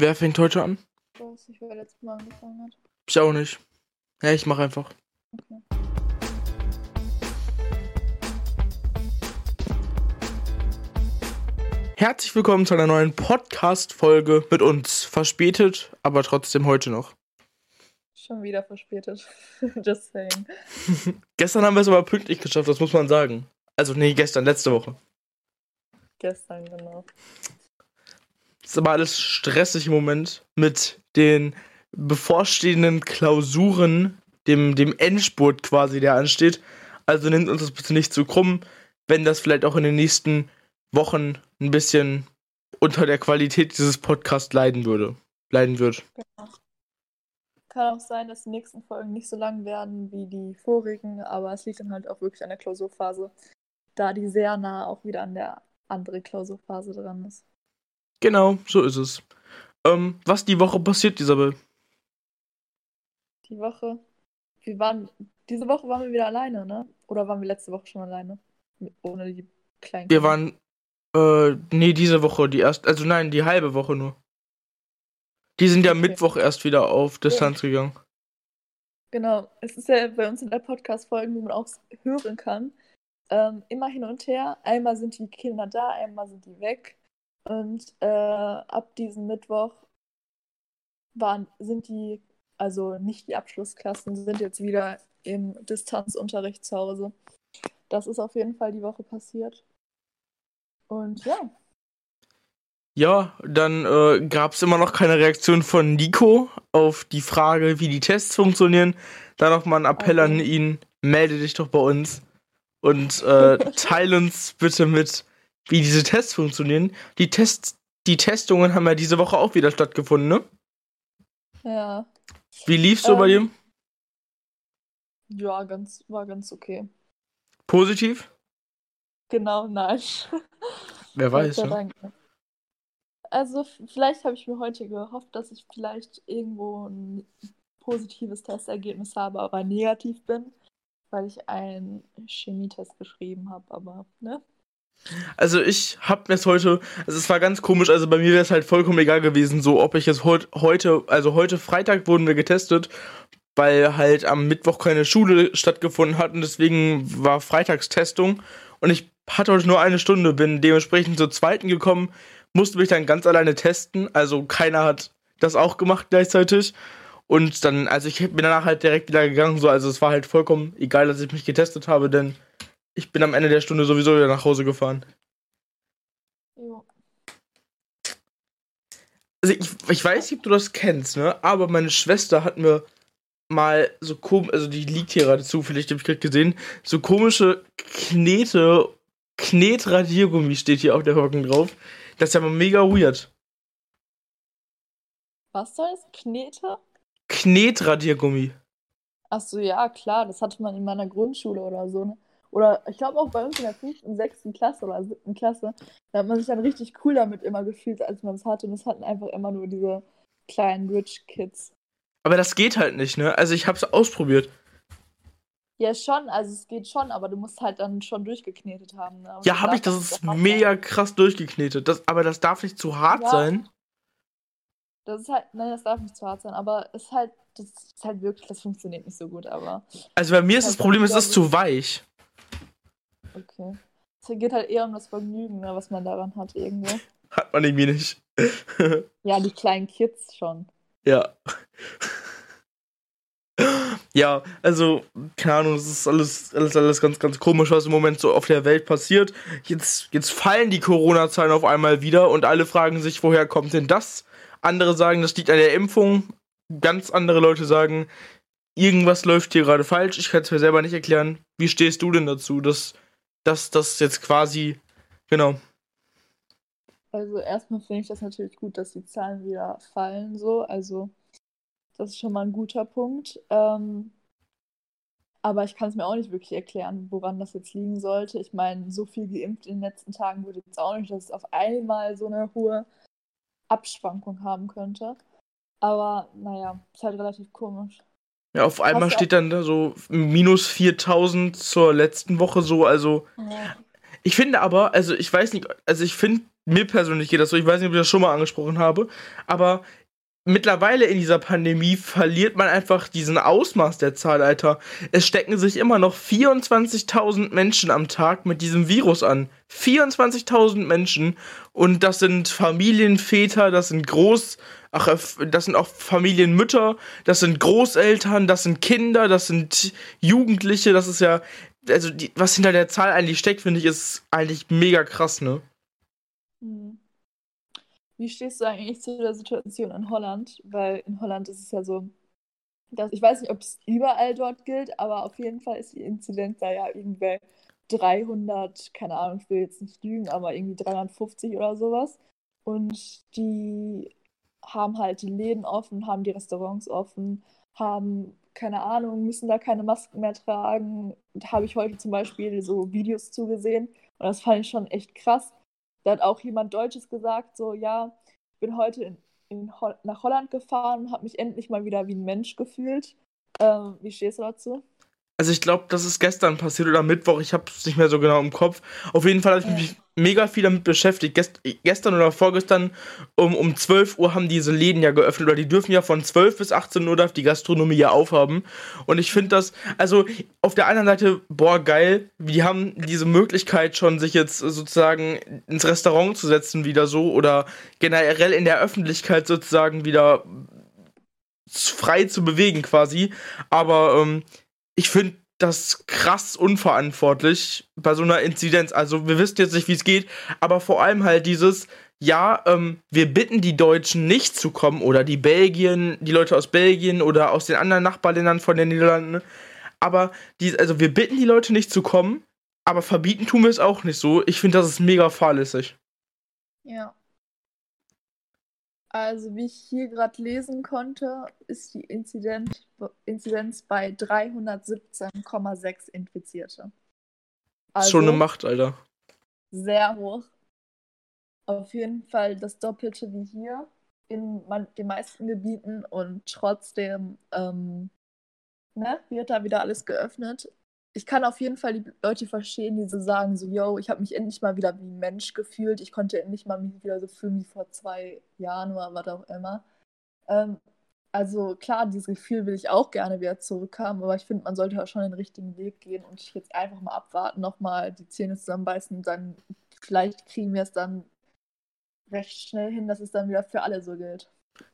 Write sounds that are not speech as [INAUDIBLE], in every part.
Wer fängt heute an? Ich weiß nicht, wer letztes Mal angefangen hat. Ich auch nicht. Ja, ich mach einfach. Okay. Herzlich willkommen zu einer neuen Podcast-Folge mit uns. Verspätet, aber trotzdem heute noch. Schon wieder verspätet. [LAUGHS] Just saying. [LAUGHS] Gestern haben wir es aber pünktlich geschafft, das muss man sagen. Also, nee, gestern, letzte Woche. Gestern, genau. Ist aber alles stressig im Moment mit den bevorstehenden Klausuren, dem, dem Endspurt quasi, der ansteht. Also nimmt uns das bitte nicht zu krumm, wenn das vielleicht auch in den nächsten Wochen ein bisschen unter der Qualität dieses Podcasts leiden würde. Leiden wird. genau. Kann auch sein, dass die nächsten Folgen nicht so lang werden wie die vorigen, aber es liegt dann halt auch wirklich an der Klausurphase, da die sehr nah auch wieder an der anderen Klausurphase dran ist. Genau, so ist es. Ähm, was die Woche passiert, Isabel? Die Woche. Wir waren. Diese Woche waren wir wieder alleine, ne? Oder waren wir letzte Woche schon alleine? Ohne die kleinen Wir waren, äh, nee, diese Woche, die erste, also nein, die halbe Woche nur. Die sind ja Okay. Mittwoch erst wieder auf Distanz gegangen. Genau, es ist ja bei uns in der Podcast-Folge, wo man auch hören kann, ähm, immer hin und her. Einmal sind die Kinder da, einmal sind die weg. Und äh, ab diesem Mittwoch waren, sind die, also nicht die Abschlussklassen, sind jetzt wieder im Distanzunterricht zu Hause. Das ist auf jeden Fall die Woche passiert. Und ja, Ja, dann äh, gab es immer noch keine Reaktion von Nico auf die Frage, wie die Tests funktionieren. Da nochmal ein Appell Okay. an ihn, melde dich doch bei uns und äh, [LAUGHS] teil uns bitte mit, wie diese Tests funktionieren. Die Tests, die Testungen haben ja diese Woche auch wieder stattgefunden, ne? ja, Wie lief's so bei dir? Ähm, ja, ganz, war ganz okay. Positiv? Genau, nein. Wer weiß, ne? Also vielleicht habe ich mir heute gehofft, dass ich vielleicht irgendwo ein positives Testergebnis habe, aber negativ bin, weil ich einen Chemietest geschrieben habe, aber ne? Also ich hab mir's heute, also es war ganz komisch, also bei mir wäre es halt vollkommen egal gewesen, so ob ich jetzt heut, heute, also heute Freitag wurden wir getestet, weil halt am Mittwoch keine Schule stattgefunden hat und deswegen war Freitagstestung und ich hatte heute nur eine Stunde, bin dementsprechend zur zweiten gekommen, musste mich dann ganz alleine testen, also keiner hat das auch gemacht gleichzeitig und dann, also ich bin danach halt direkt wieder gegangen, so, also es war halt vollkommen egal, dass ich mich getestet habe, denn ich bin am Ende der Stunde sowieso wieder nach Hause gefahren. Jo. Also ich, ich weiß nicht, ob du das kennst, ne? Aber meine Schwester hat mir mal so komisch, also die liegt hier gerade zufällig, die hab ich gerade gesehen, so komische Knete, Knetradiergummi steht hier auf der Hocken drauf. Das ist ja mal mega weird. Was soll das? Knete? Knetradiergummi. Achso, ja, klar, das hatte man in meiner Grundschule oder so, ne? Oder ich glaube auch bei uns in der fünften, sechsten Klasse oder siebten Klasse, da hat man sich dann richtig cool damit immer gefühlt, als man es hatte. Und es hatten einfach immer nur diese kleinen Rich Kids. Aber das geht halt nicht, ne? Also ich hab's ausprobiert. Ja, schon, also es geht schon, aber du musst halt dann schon durchgeknetet haben. Ne? Ja, hab ich, das ist mega sein. krass durchgeknetet. Das, aber das darf nicht zu hart Ja. sein. Das ist halt, nein, das darf nicht zu hart sein, aber es ist halt, das ist halt wirklich, das funktioniert nicht so gut, aber Also bei mir ist das Halt Problem, es ist zu weich. Okay. Es geht halt eher um das Vergnügen, ne, was man daran hat irgendwo. [LAUGHS] Hat man irgendwie nicht. [LAUGHS] Ja, die kleinen Kids schon. Ja. Ja, also, keine Ahnung, es ist alles, alles, alles ganz, ganz komisch, was im Moment so auf der Welt passiert. Jetzt, jetzt fallen die Corona-Zahlen auf einmal wieder und alle fragen sich, woher kommt denn das? Andere sagen, das liegt an der Impfung. Ganz andere Leute sagen, irgendwas läuft hier gerade falsch. Ich kann es mir selber nicht erklären. Wie stehst du denn dazu, dass dass das jetzt quasi, genau. Also erstmal finde ich das natürlich gut, dass die Zahlen wieder fallen so. Also das ist schon mal ein guter Punkt. Ähm, aber ich kann es mir auch nicht wirklich erklären, woran das jetzt liegen sollte. Ich meine, so viel geimpft in den letzten Tagen würde jetzt auch nicht, dass es auf einmal so eine hohe Abschwankung haben könnte. Aber naja, ist halt relativ komisch. Ja, auf einmal steht dann da so minus 4000 zur letzten Woche so, also Ja. Ich finde aber, also ich weiß nicht, also ich finde mir persönlich geht das so, ich weiß nicht, ob ich das schon mal angesprochen habe, aber mittlerweile in dieser Pandemie verliert man einfach diesen Ausmaß der Zahl, Alter. Es stecken sich immer noch 24.000 Menschen am Tag mit diesem Virus an. 24.000 Menschen. Und das sind Familienväter, das sind Groß, ach, äh, das sind auch Familienmütter, das sind Großeltern, das sind Kinder, das sind Jugendliche, das ist ja, also die, was hinter der Zahl eigentlich steckt, finde ich, ist eigentlich mega krass, ne? Hm. Wie stehst du eigentlich zu der Situation in Holland? Weil in Holland ist es ja so, dass ich weiß nicht, ob es überall dort gilt, aber auf jeden Fall ist die Inzidenz da ja irgendwie 300, keine Ahnung, ich will jetzt nicht lügen, aber irgendwie 350 oder sowas. Und die haben halt die Läden offen, haben die Restaurants offen, haben, keine Ahnung, müssen da keine Masken mehr tragen. Da habe ich heute zum Beispiel so Videos zugesehen und das fand ich schon echt krass. Da hat auch jemand Deutsches gesagt, so, ja, ich bin heute in, in Ho nach Holland gefahren und habe mich endlich mal wieder wie ein Mensch gefühlt. Ähm, wie stehst du dazu? Also ich glaube, das ist gestern passiert oder Mittwoch, ich habe es nicht mehr so genau im Kopf. Auf jeden Fall habe ich mich mega viel damit beschäftigt. Gest gestern oder vorgestern um, um 12 Uhr haben diese Läden ja geöffnet oder die dürfen ja von 12 bis 18 Uhr darf die Gastronomie ja aufhaben. Und ich finde das, also auf der anderen Seite, boah, geil, die haben diese Möglichkeit schon, sich jetzt sozusagen ins Restaurant zu setzen wieder so oder generell in der Öffentlichkeit sozusagen wieder frei zu bewegen quasi. Aber ähm, ich finde das krass unverantwortlich bei so einer Inzidenz. Also wir wissen jetzt nicht, wie es geht, aber vor allem halt dieses, ja, ähm, wir bitten die Deutschen nicht zu kommen oder die Belgien, die Leute aus Belgien oder aus den anderen Nachbarländern von den Niederlanden. Aber die, also wir bitten die Leute nicht zu kommen, aber verbieten tun wir es auch nicht so. Ich finde, das ist mega fahrlässig. Ja. Also, wie ich hier gerade lesen konnte, ist die Inzidenz, Inzidenz bei 317,6 Infizierte. Also, Schon eine Macht, Alter. Sehr hoch. Auf jeden Fall das Doppelte wie hier in man, den meisten Gebieten und trotzdem ähm, ne, wird da wieder alles geöffnet ich kann auf jeden Fall die Leute verstehen, die so sagen, so, yo, ich habe mich endlich mal wieder wie ein Mensch gefühlt. Ich konnte endlich mal mich wieder so fühlen wie vor zwei Jahren oder was auch immer. Ähm, also klar, dieses Gefühl will ich auch gerne wieder zurückhaben, aber ich finde, man sollte auch schon den richtigen Weg gehen und jetzt einfach mal abwarten, nochmal die Zähne zusammenbeißen und dann vielleicht kriegen wir es dann recht schnell hin, dass es dann wieder für alle so gilt.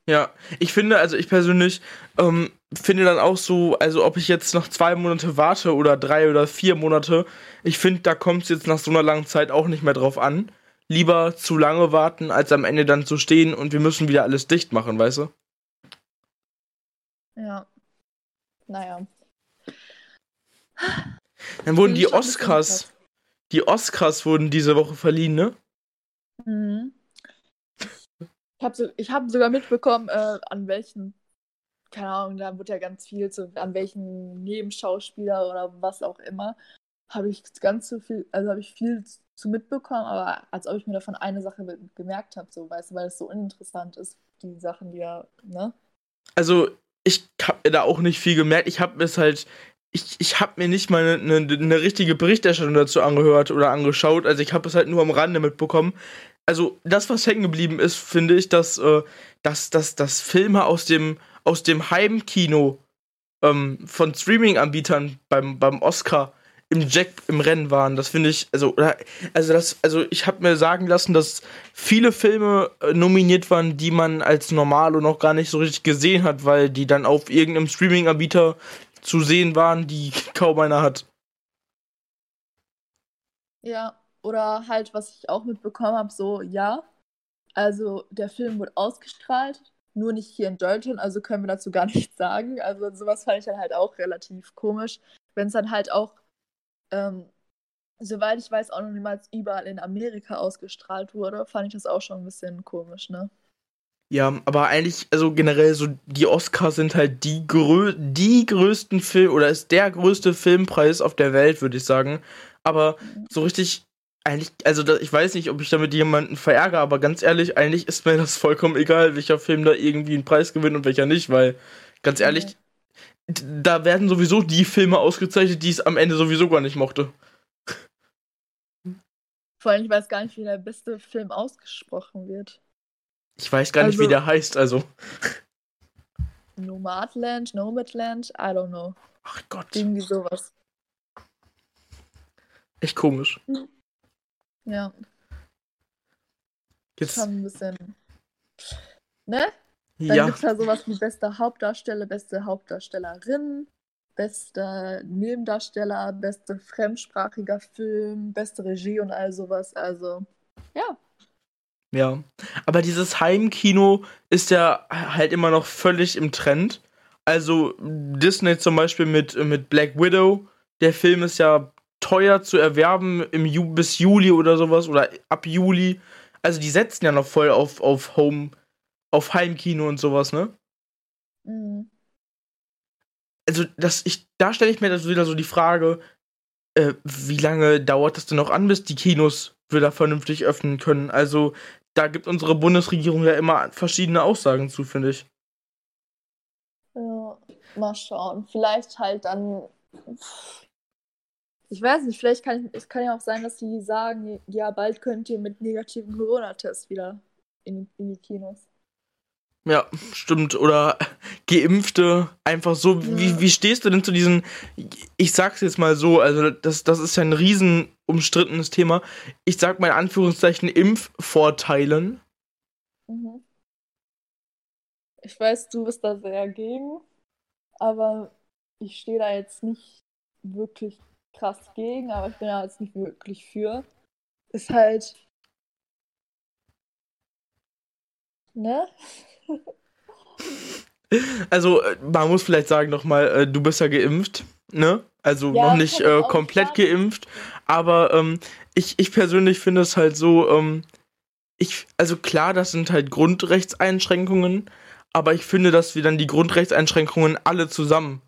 Ja, ich finde, also ich persönlich ähm, finde dann auch so, also ob ich jetzt noch zwei Monate warte oder drei oder vier Monate, ich finde, da kommt es jetzt nach so einer langen Zeit auch nicht mehr drauf an. Lieber zu lange warten, als am Ende dann zu stehen und wir müssen wieder alles dicht machen, weißt du? Ja. Naja. Dann wurden die Oscars, die Oscars wurden diese Woche verliehen, ne? Mhm. Ich habe so, hab sogar mitbekommen, äh, an welchen, keine Ahnung, da wird ja ganz viel, so, an welchen Nebenschauspieler oder was auch immer, habe ich ganz so viel, also habe ich viel zu mitbekommen, aber als ob ich mir davon eine Sache gemerkt habe, so, weißt du, weil es so uninteressant ist, die Sachen, die ja, ne? Also, ich habe mir da auch nicht viel gemerkt. Ich habe es halt ich, ich habe mir nicht mal eine, eine, eine, richtige Berichterstattung dazu angehört oder angeschaut. Also ich habe es halt nur am Rande mitbekommen also das, was hängen geblieben ist, finde ich, dass, äh, dass, dass, dass Filme aus dem, aus dem Heimkino ähm, von Streaming-Anbietern beim, beim Oscar im Jack im Rennen waren. Das finde ich, also, also das, also ich habe mir sagen lassen, dass viele Filme äh, nominiert waren, die man als Normalo noch gar nicht so richtig gesehen hat, weil die dann auf irgendeinem Streaming-Anbieter zu sehen waren, die [LAUGHS] kaum einer hat. Ja, oder halt, was ich auch mitbekommen habe, so, ja, also der Film wurde ausgestrahlt, nur nicht hier in Deutschland, also können wir dazu gar [LAUGHS] nichts sagen. Also sowas fand ich dann halt auch relativ komisch. Wenn es dann halt auch, ähm, soweit ich weiß, auch noch niemals überall in Amerika ausgestrahlt wurde, fand ich das auch schon ein bisschen komisch, ne? Ja, aber eigentlich, also generell so, die Oscars sind halt die, grö die größten Film oder ist der größte Filmpreis auf der Welt, würde ich sagen. Aber mhm. so richtig eigentlich, also da, ich weiß nicht, ob ich damit jemanden verärgere, aber ganz ehrlich, eigentlich ist mir das vollkommen egal, welcher Film da irgendwie einen Preis gewinnt und welcher nicht, weil, ganz ehrlich, mhm. da werden sowieso die Filme ausgezeichnet, die es am Ende sowieso gar nicht mochte. Vor allem, ich weiß gar nicht, wie der beste Film ausgesprochen wird. Ich weiß gar nicht, Also- wie der heißt, also. Nomadland, Nomadland, I don't know. Ach Gott, Irgendwie sowas. echt komisch. Ja, Jetzt, schon ein bisschen. Ne? Dann ja, gibt es da sowas wie beste Hauptdarsteller, beste Hauptdarstellerin, bester Nebendarsteller, beste fremdsprachiger Film, beste Regie und all sowas. Also, ja. ja. Aber dieses Heimkino ist ja halt immer noch völlig im Trend. Also Disney zum Beispiel mit, mit Black Widow. Der Film ist ja teuer zu erwerben im Ju bis Juli oder sowas oder ab Juli. Also die setzen ja noch voll auf, auf Home, auf Heimkino und sowas, ne? Mhm. also das ich da stelle ich mir das wieder so die Frage, äh, wie lange dauert das denn noch an, bis die Kinos wieder vernünftig öffnen können? Also da gibt unsere Bundesregierung ja immer verschiedene Aussagen zu, finde ich. Ja, mal schauen. Vielleicht halt dann. Ich weiß nicht, vielleicht kann ich, es kann ja auch sein, dass die sagen, ja, bald könnt ihr mit negativen Corona-Tests wieder in, in die Kinos. Ja, stimmt. Oder Geimpfte einfach so. Wie, Ja. wie stehst du denn zu diesen, ich sag's jetzt mal so, also das, das ist ja ein riesen umstrittenes Thema. Ich sag mal in Anführungszeichen Impfvorteilen. Mhm. Ich weiß, du bist da sehr gegen, aber ich stehe da jetzt nicht wirklich krass gegen, aber ich bin da jetzt nicht wirklich für. Ist halt. Ne? Also, äh, man muss vielleicht sagen nochmal, äh, du bist ja geimpft, ne? Also Ja, noch nicht äh, komplett sagen. geimpft. Aber ähm, ich, ich persönlich finde es halt so, ähm, ich, also klar, das sind halt Grundrechtseinschränkungen, aber ich finde, dass wir dann die Grundrechtseinschränkungen alle zusammen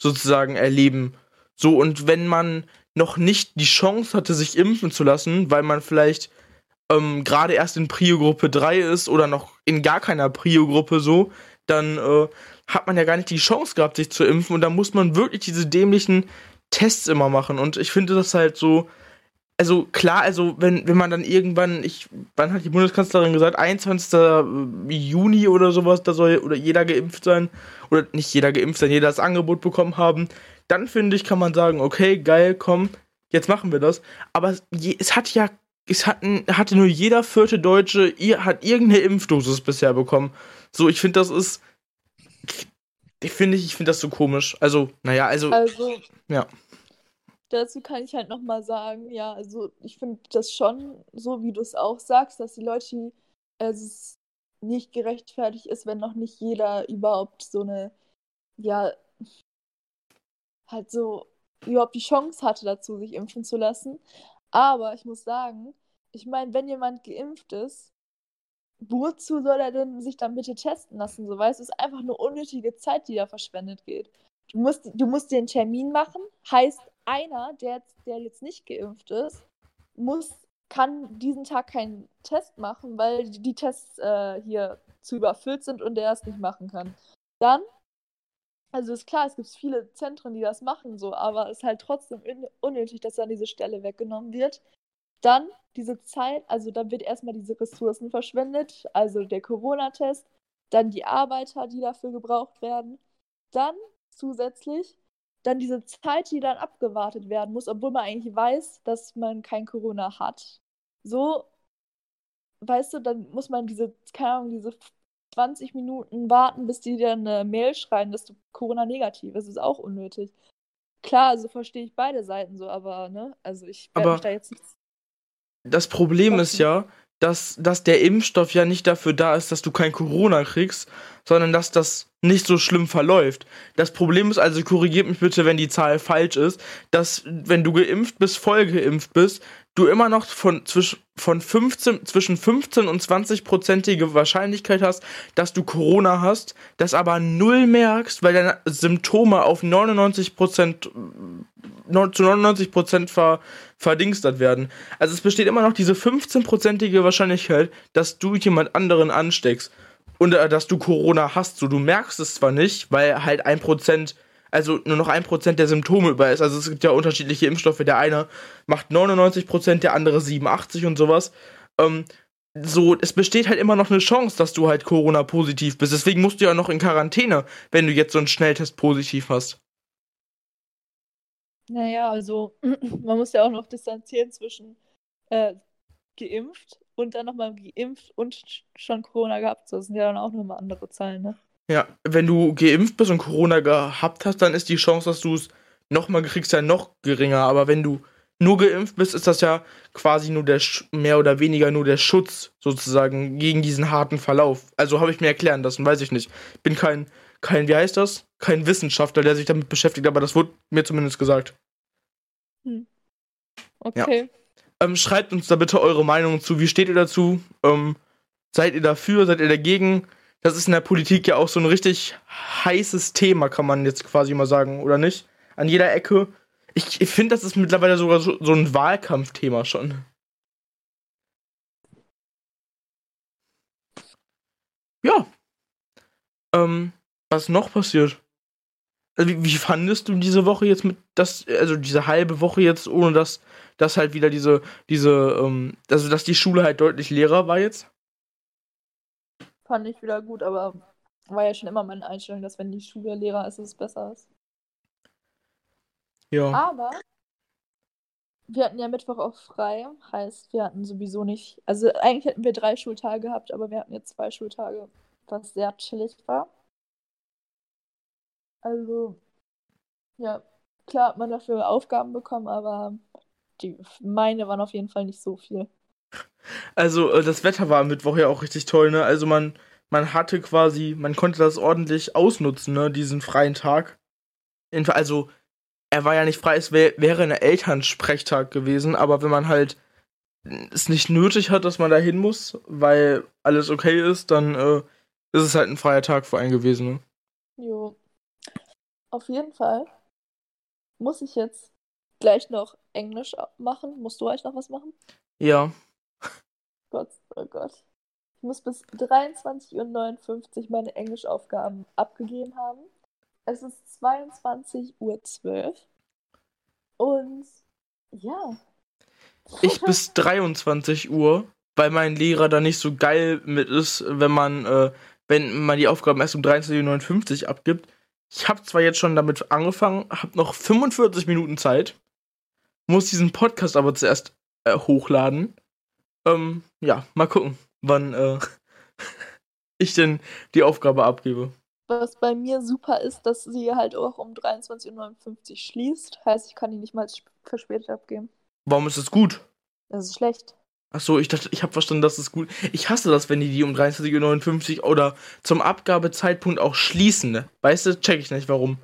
sozusagen erleben. So, und wenn man noch nicht die Chance hatte, sich impfen zu lassen, weil man vielleicht ähm, gerade erst in Prio-Gruppe 3 ist oder noch in gar keiner Prio-Gruppe so, dann äh, hat man ja gar nicht die Chance gehabt, sich zu impfen und dann muss man wirklich diese dämlichen Tests immer machen. Und ich finde das halt so, also klar, also wenn, wenn man dann irgendwann, ich, wann hat die Bundeskanzlerin gesagt, 21. Juni oder sowas, da soll oder jeder geimpft sein, oder nicht jeder geimpft sein, jeder das Angebot bekommen haben, dann finde ich, kann man sagen, okay, geil, komm, jetzt machen wir das. Aber je, es hat ja, es hatten, hatte nur jeder vierte Deutsche, ihr hat irgendeine Impfdosis bisher bekommen. So, ich finde, das ist, ich finde, ich finde das so komisch. Also, naja, also, Also, ja. dazu kann ich halt nochmal sagen, ja, also ich finde das schon so, wie du es auch sagst, dass die Leute, also es nicht gerechtfertigt ist, wenn noch nicht jeder überhaupt so eine, ja, halt so überhaupt die Chance hatte dazu, sich impfen zu lassen. Aber ich muss sagen, ich meine, wenn jemand geimpft ist, wozu soll er denn sich dann bitte testen lassen? So, weißt es ist einfach eine unnötige Zeit, die da verschwendet geht. Du musst, du musst dir Termin machen, heißt, einer, der, jetzt- der jetzt nicht geimpft ist, muss, kann diesen Tag keinen Test machen, weil die die Tests äh, hier zu überfüllt sind und der es nicht machen kann. Dann, also ist klar, es gibt viele Zentren, die das machen, so, aber es ist halt trotzdem un unnötig, dass dann diese Stelle weggenommen wird. Dann diese Zeit, also dann wird erstmal diese Ressourcen verschwendet, also der Corona-Test, dann die Arbeiter, die dafür gebraucht werden, dann zusätzlich dann diese Zeit, die dann abgewartet werden muss, obwohl man eigentlich weiß, dass man kein Corona hat. So, weißt du, dann muss man diese, keine Ahnung, diese 20 Minuten warten, bis die dann eine Mail schreiben, dass du Corona negativ ist. Das ist auch unnötig. Klar, also verstehe ich beide Seiten so, aber, ne, also ich werde Aber- mich da jetzt nicht. das Problem ist ja, dass, dass der Impfstoff ja nicht dafür da ist, dass du kein Corona kriegst, sondern dass das nicht so schlimm verläuft. Das Problem ist also, korrigiert mich bitte, wenn die Zahl falsch ist, dass wenn du geimpft bist, voll geimpft bist, du immer noch von, von 15, zwischen 15 und 20-prozentige Wahrscheinlichkeit hast, dass du Corona hast, das aber null merkst, weil deine Symptome auf 99 Prozent zu 99 Prozent ver, verdingstert werden. Also es besteht immer noch diese 15-prozentige Wahrscheinlichkeit, dass du jemand anderen ansteckst und äh, dass du Corona hast. So, du merkst es zwar nicht, weil halt ein Prozent, also nur noch ein Prozent der Symptome über ist. Also es gibt ja unterschiedliche Impfstoffe. Der eine macht 99 Prozent, der andere 87 und sowas. Ähm, so, es besteht halt immer noch eine Chance, dass du halt Corona-positiv bist. Deswegen musst du ja noch in Quarantäne, wenn du jetzt so einen Schnelltest positiv hast. Naja, also [CLEARS THROAT] man muss ja auch noch distanzieren zwischen äh, geimpft und dann nochmal geimpft und schon Corona gehabt. Das sind ja dann auch nochmal andere Zahlen, ne? Ja, wenn du geimpft bist und Corona gehabt hast, dann ist die Chance, dass du es nochmal kriegst, ja noch geringer. Aber wenn du nur geimpft bist, ist das ja quasi nur der, mehr oder weniger nur der Schutz sozusagen gegen diesen harten Verlauf. Also habe ich mir erklären lassen, weiß ich nicht. Ich bin kein, kein, wie heißt das? Kein Wissenschaftler, der sich damit beschäftigt, aber das wurde mir zumindest gesagt. Hm. Okay. Ja. Ähm, schreibt uns da bitte eure Meinung zu. Wie steht ihr dazu? Ähm, seid ihr dafür? Seid ihr dagegen? Das ist in der Politik ja auch so ein richtig heißes Thema, kann man jetzt quasi mal sagen, oder nicht? An jeder Ecke. Ich, ich finde, das ist mittlerweile sogar so, so ein Wahlkampfthema schon. Ja. Ähm, was noch passiert? Also wie, wie, fandest du diese Woche jetzt mit das, also diese halbe Woche jetzt, ohne dass, dass halt wieder diese, diese, ähm, also dass die Schule halt deutlich leerer war jetzt? Fand ich wieder gut, aber war ja schon immer meine Einstellung, dass wenn die Schule leerer ist, es besser ist. Ja. Aber wir hatten ja Mittwoch auch frei, heißt, wir hatten sowieso nicht, also eigentlich hätten wir drei Schultage gehabt, aber wir hatten jetzt zwei Schultage, was sehr chillig war. Also, ja, klar hat man dafür Aufgaben bekommen, aber die meine waren auf jeden Fall nicht so viel. Also, äh, das Wetter war am Mittwoch ja auch richtig toll, ne? Also man, man hatte quasi, man konnte das ordentlich ausnutzen, ne, diesen freien Tag. Also, er war ja nicht frei, es wär, wäre ein Elternsprechtag gewesen, aber wenn man halt es nicht nötig hat, dass man da hin muss, weil alles okay ist, dann äh, ist es halt ein freier Tag für einen gewesen. Ne? Jo. Auf jeden Fall muss ich jetzt gleich noch Englisch machen. Musst du euch noch was machen? Ja. Gott, oh Gott. Ich muss bis 23.59 Uhr meine Englischaufgaben abgegeben haben. Es ist 22.12 Uhr. Und ja. Ich bis [LAUGHS] 23 Uhr, weil mein Lehrer da nicht so geil mit ist, wenn man, äh, wenn man die Aufgaben erst um 23.59 Uhr abgibt. Ich habe zwar jetzt schon damit angefangen, habe noch 45 Minuten Zeit, muss diesen Podcast aber zuerst äh, hochladen. Ähm, ja, mal gucken, wann äh, [LAUGHS] ich denn die Aufgabe abgebe. Was bei mir super ist, dass sie halt auch um 23.59 Uhr schließt. Heißt, ich kann die nicht mal verspätet abgeben. Warum ist das gut? Das ist schlecht. Ach so, ich dachte, ich habe verstanden, das ist gut. Ich hasse das, wenn die die um 23.59 Uhr oder zum Abgabezeitpunkt auch schließen. Ne? Weißt du, check ich nicht, warum.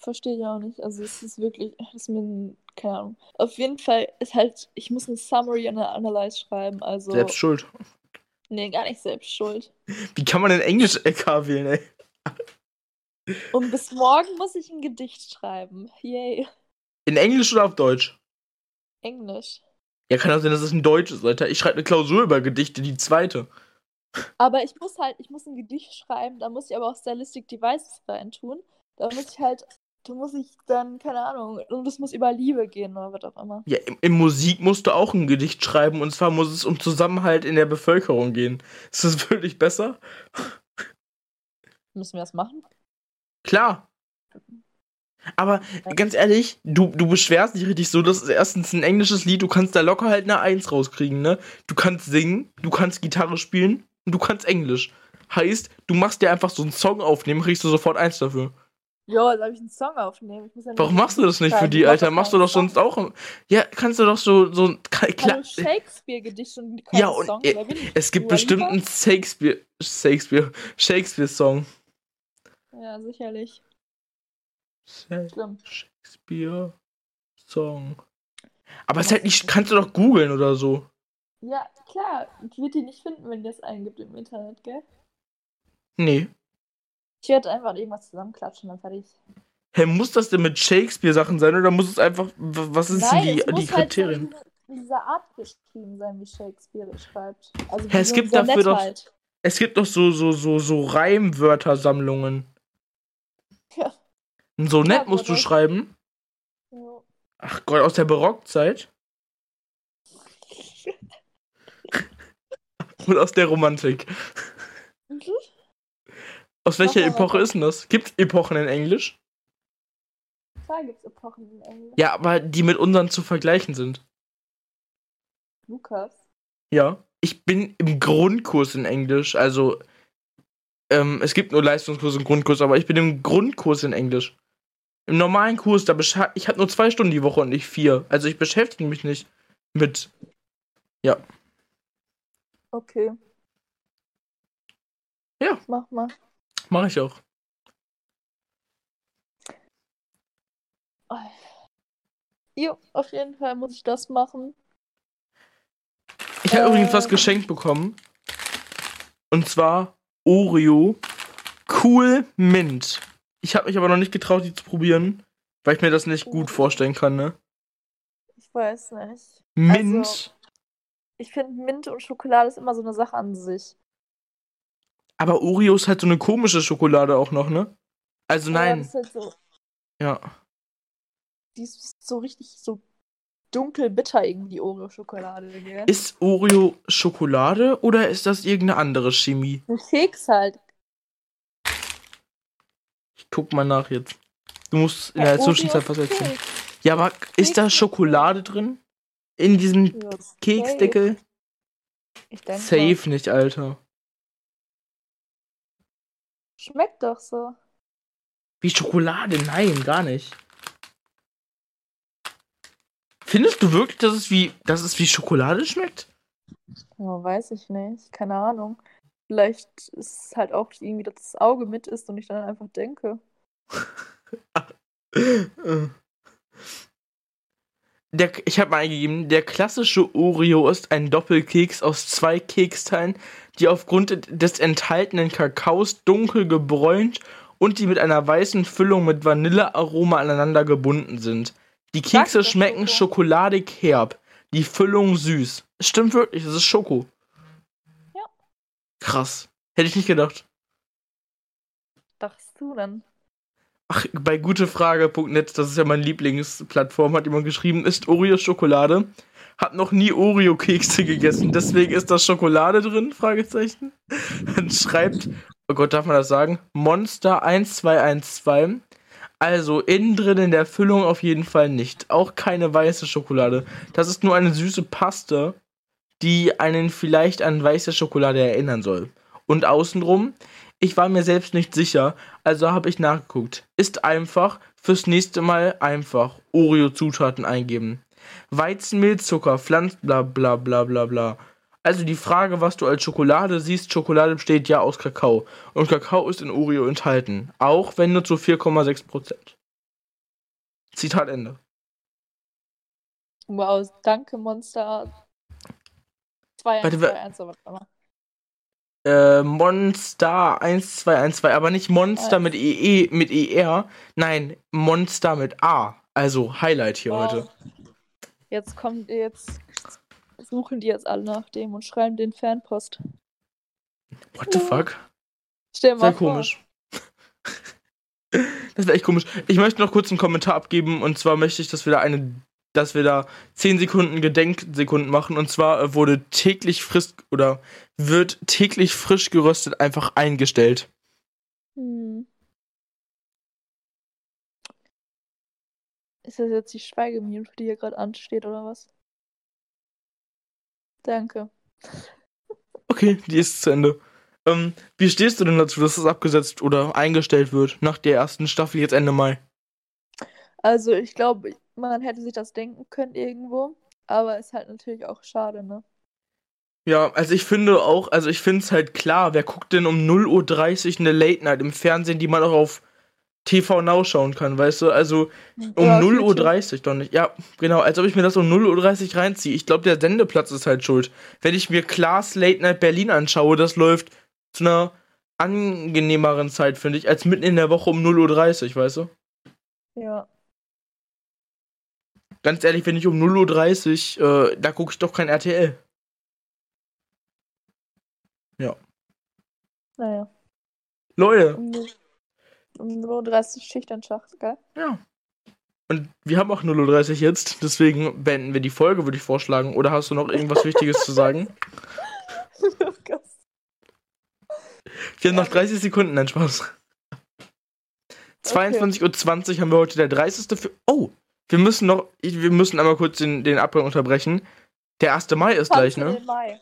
Verstehe ich auch nicht. Also es ist wirklich, es ist mir, keine Ahnung. Auf jeden Fall ist halt, ich muss eine Summary und eine Analyze schreiben, also... Selbst schuld. Nee, gar nicht selbst schuld. Wie kann man denn Englisch LK wählen, ey? Und bis morgen muss ich ein Gedicht schreiben. Yay. In Englisch oder auf Deutsch? Englisch. Ja, kann auch sein, dass es ein Deutsch ist, Alter. Ich schreibe eine Klausur über Gedichte, die zweite. Aber ich muss halt, ich muss ein Gedicht schreiben, da muss ich aber auch Stylistic Devices reintun. Da muss ich halt, da muss ich dann, keine Ahnung, und es muss über Liebe gehen oder was auch immer. Ja, in, in Musik musst du auch ein Gedicht schreiben und zwar muss es um Zusammenhalt in der Bevölkerung gehen. Ist das wirklich besser? Müssen wir das machen? Klar. Aber ganz ehrlich, du, du beschwerst dich richtig so, das ist erstens ein englisches Lied, du kannst da locker halt eine Eins rauskriegen, ne? Du kannst singen, du kannst Gitarre spielen und du kannst Englisch. Heißt, du machst dir einfach so einen Song aufnehmen, kriegst du sofort eins dafür. Ja, soll ich einen Song aufnehmen? Ja Warum machst du das nicht für die, Alter? Machst du doch sonst auch. Ja, kannst du doch so. so klar. Shakespeare-Gedicht und Ja, und Song, äh, es gibt bestimmt einen Shakespeare. Shakespeare. Shakespeare-Song. Ja, sicherlich. Shakespeare Song. Aber es ist halt nicht, kannst du doch googeln oder so. Ja, klar. Ich würde die nicht finden, wenn ihr das eingibt im Internet, gell? Nee. Ich werde einfach irgendwas zusammenklatschen, dann fertig. Hä, hey, muss das denn mit Shakespeare-Sachen sein oder muss es einfach. Was sind Nein, die, die Kriterien? Halt in dieser Art geschrieben sein, wie Shakespeare schreibt. Also hey, es so gibt dafür doch. Halt. Es gibt doch so, so, so, so Reimwörtersammlungen. Ja. So nett Ja, musst du schreiben. Ja. Ach Gott, aus der Barockzeit. [LAUGHS] Und aus der Romantik. Aus welcher Epoche ist denn das? Gibt Epochen in Englisch? Klar gibt es Epochen in Englisch. Ja, aber die mit unseren zu vergleichen sind. Lukas. Ja. Ich bin im Grundkurs in Englisch, also ähm, es gibt nur Leistungskurs und Grundkurs, aber ich bin im Grundkurs in Englisch. Im normalen Kurs, da ich habe nur zwei Stunden die Woche und nicht vier. Also ich beschäftige mich nicht mit. Okay. Ja. Mach mal. Mache ich auch. Jo, auf jeden Fall muss ich das machen. Ich habe Ähm. übrigens was geschenkt bekommen. Und zwar Oreo Cool Mint. Ich habe mich aber noch nicht getraut, die zu probieren, weil ich mir das nicht gut vorstellen kann, ne? Ich weiß nicht. Mint. Also- Ich finde, Mint und Schokolade ist immer so eine Sache an sich. aber Oreo ist halt so eine komische Schokolade auch noch, ne? Also Ja, nein. das ist halt so, Ja. die ist so richtig so dunkel bitter irgendwie, die Oreo-Schokolade. Ist Oreo Schokolade oder ist das irgendeine andere Chemie? Ein Keks halt. Guck mal nach jetzt. Du musst in Ja, der Oreo Zwischenzeit was erzählen. Ja, aber ist da. Schokolade drin? In diesem Ja, safe. Keksdeckel? Ich denke. Safe nicht, Alter. Schmeckt doch so. Wie Schokolade? Nein, gar nicht. Findest du wirklich, dass es wie, dass es wie Schokolade schmeckt? Ja, weiß ich nicht. Keine Ahnung. Vielleicht ist es halt auch irgendwie, dass das Auge mit ist und ich dann einfach denke. [LAUGHS] Der, ich habe mal eingegeben, der klassische Oreo ist ein Doppelkeks aus zwei Keksteilen, die aufgrund des enthaltenen Kakaos dunkel gebräunt und die mit einer weißen Füllung mit Vanillearoma aneinander gebunden sind. Die Kekse schmecken Schoko. schokoladig herb, die Füllung süß. Stimmt wirklich, es ist Schoko. Krass. Hätte ich nicht gedacht. Dachtest du dann? Ach, bei gutefrage.net, das ist ja meine Lieblingsplattform, hat jemand geschrieben, ist Oreo Schokolade. Hab noch nie Oreo-Kekse gegessen, deswegen ist da Schokolade drin? Fragezeichen. [LAUGHS] Dann schreibt, oh Gott, darf man das sagen? Monster 1212. Also innen drin in der Füllung auf jeden Fall nicht. Auch keine weiße Schokolade. Das ist nur eine süße Paste, die einen vielleicht an weiße Schokolade erinnern soll. Und außenrum, ich war mir selbst nicht sicher, also habe ich nachgeguckt. Ist einfach, fürs nächste Mal einfach Oreo-Zutaten eingeben. Weizenmehl, Zucker, Pflanz, bla bla bla bla bla. Also die Frage, was du als Schokolade siehst, Schokolade besteht ja aus Kakao. Und Kakao ist in Oreo enthalten. Auch wenn nur zu 4,6%. Zitat Ende. Wow, danke, Monster. 2, Warte, 1, wa- 2, 1, warte mal. Äh, Monster 1212, aber nicht Monster Eins. mit EE, mit ER. Nein, Monster mit A. Also Highlight hier Wow. heute. Jetzt kommt jetzt suchen die jetzt alle nach dem und schreiben den Fanpost. What the fuck? Stell mal Sehr vor. komisch. [LAUGHS] Das wäre echt komisch. Ich möchte noch kurz einen Kommentar abgeben und zwar möchte ich, dass wir da eine, dass wir da 10 Sekunden Gedenksekunden machen und zwar äh, wurde täglich frisch oder wird täglich frisch geröstet einfach eingestellt. Hm. Ist das jetzt die Schweigeminute, die hier gerade ansteht, oder was? Danke. Okay, die ist zu Ende. Ähm, wie stehst du denn dazu, dass das abgesetzt oder eingestellt wird nach der ersten Staffel jetzt Ende Mai? Also ich glaube, man hätte sich das denken können irgendwo, aber ist halt natürlich auch schade, ne? Ja, also ich finde auch, also ich finde es halt klar, wer guckt denn um 0.30 Uhr eine Late Night im Fernsehen, die man auch auf TV Now schauen kann, weißt du? Also um auf 0.30 Uhr doch nicht. Ja, genau, als ob ich mir das um 0.30 Uhr reinziehe. Ich glaube, der Sendeplatz ist halt schuld. Wenn ich mir Klaas Late Night Berlin anschaue, das läuft zu einer angenehmeren Zeit, finde ich, als mitten in der Woche um 0.30 Uhr, weißt du? Ja. Ganz ehrlich, wenn ich um 0.30 Uhr, äh, da gucke ich doch kein RTL. Naja. Leute, um 0.30 Uhr Schicht in Schacht, gell? Ja. Und wir haben auch 0.30 Uhr jetzt, deswegen beenden wir die Folge, würde ich vorschlagen. Oder hast du noch irgendwas Wichtiges zu sagen? [LAUGHS] Oh Gott. Wir haben noch 30 Sekunden, nein, Spaß. 22.20 Uhr haben wir heute der 30. Für oh, wir müssen noch, wir müssen einmal kurz den, den Abgang unterbrechen. Der 1. Mai ist gleich, Tanz in ne? den Mai.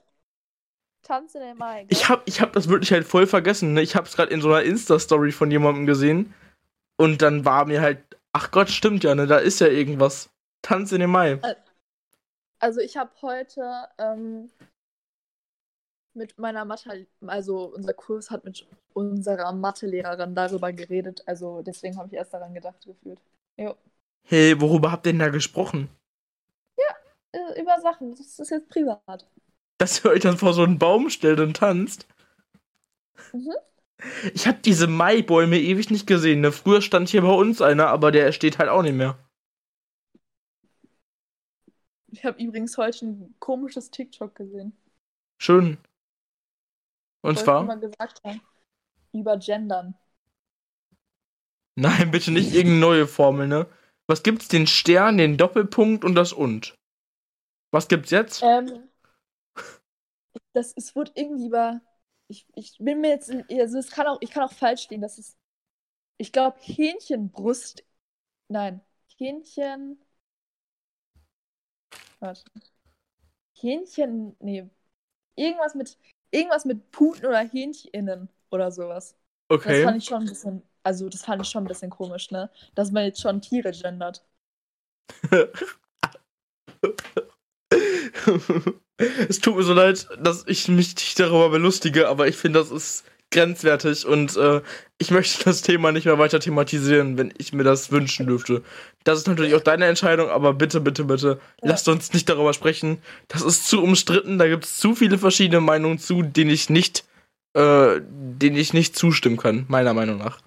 Tanz in den Mai. Gell? Ich hab, ich hab das wirklich halt voll vergessen, ne? Ich hab's gerade in so einer Insta-Story von jemandem gesehen. Und dann war mir halt, ach Gott, stimmt ja, ne? Da ist ja irgendwas. Tanz in den Mai. Also ich habe heute ähm, mit meiner Mathe, also unser Kurs hat mit unserer Mathelehrerin darüber geredet, also deswegen habe ich erst daran gedacht gefühlt. Jo. Hey, worüber habt ihr denn da gesprochen? Äh, über Sachen, das ist jetzt privat. Dass ihr euch dann vor so einen Baum stellt und tanzt? Mhm. Ich hab diese Maibäume ewig nicht gesehen, ne? Früher stand hier bei uns einer, aber der steht halt auch nicht mehr. Ich habe übrigens heute ein komisches TikTok gesehen. Schön. Und Wollte zwar? mal gesagt haben. Über Gendern. Nein, bitte nicht irgendeine neue Formel, ne? Was gibt's? Den Stern, den Doppelpunkt und das Und. Was gibt's jetzt? Ähm, das es wurde irgendwie über. Ich, ich bin mir jetzt. Also es kann auch, ich kann auch falsch stehen. Das ist. Ich glaube, Hähnchenbrust. Nein. Hähnchen. Warte. Hähnchen. Nee. Irgendwas mit. Irgendwas mit Puten oder Hähncheninnen oder sowas. Das Okay. fand ich schon ein bisschen. Also, das fand ich schon ein bisschen komisch, ne? Dass man jetzt schon Tiere gendert. [LAUGHS] es tut mir so leid, dass ich mich nicht darüber belustige, aber ich finde, das ist grenzwertig und äh, ich möchte das Thema nicht mehr weiter thematisieren, wenn ich mir das wünschen dürfte. Das ist natürlich auch deine Entscheidung, aber bitte, bitte, bitte, Ja. lasst uns nicht darüber sprechen. Das ist zu umstritten, da gibt es zu viele verschiedene Meinungen zu, denen ich nicht, äh, denen ich nicht zustimmen kann, meiner Meinung nach.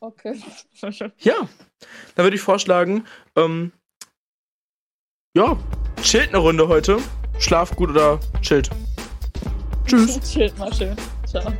Okay. [LAUGHS] Ja, dann würde ich vorschlagen, ähm, ja, chillt eine Runde heute. Schlaf gut oder chillt. Tschüss. Chillt mal schön. Ciao.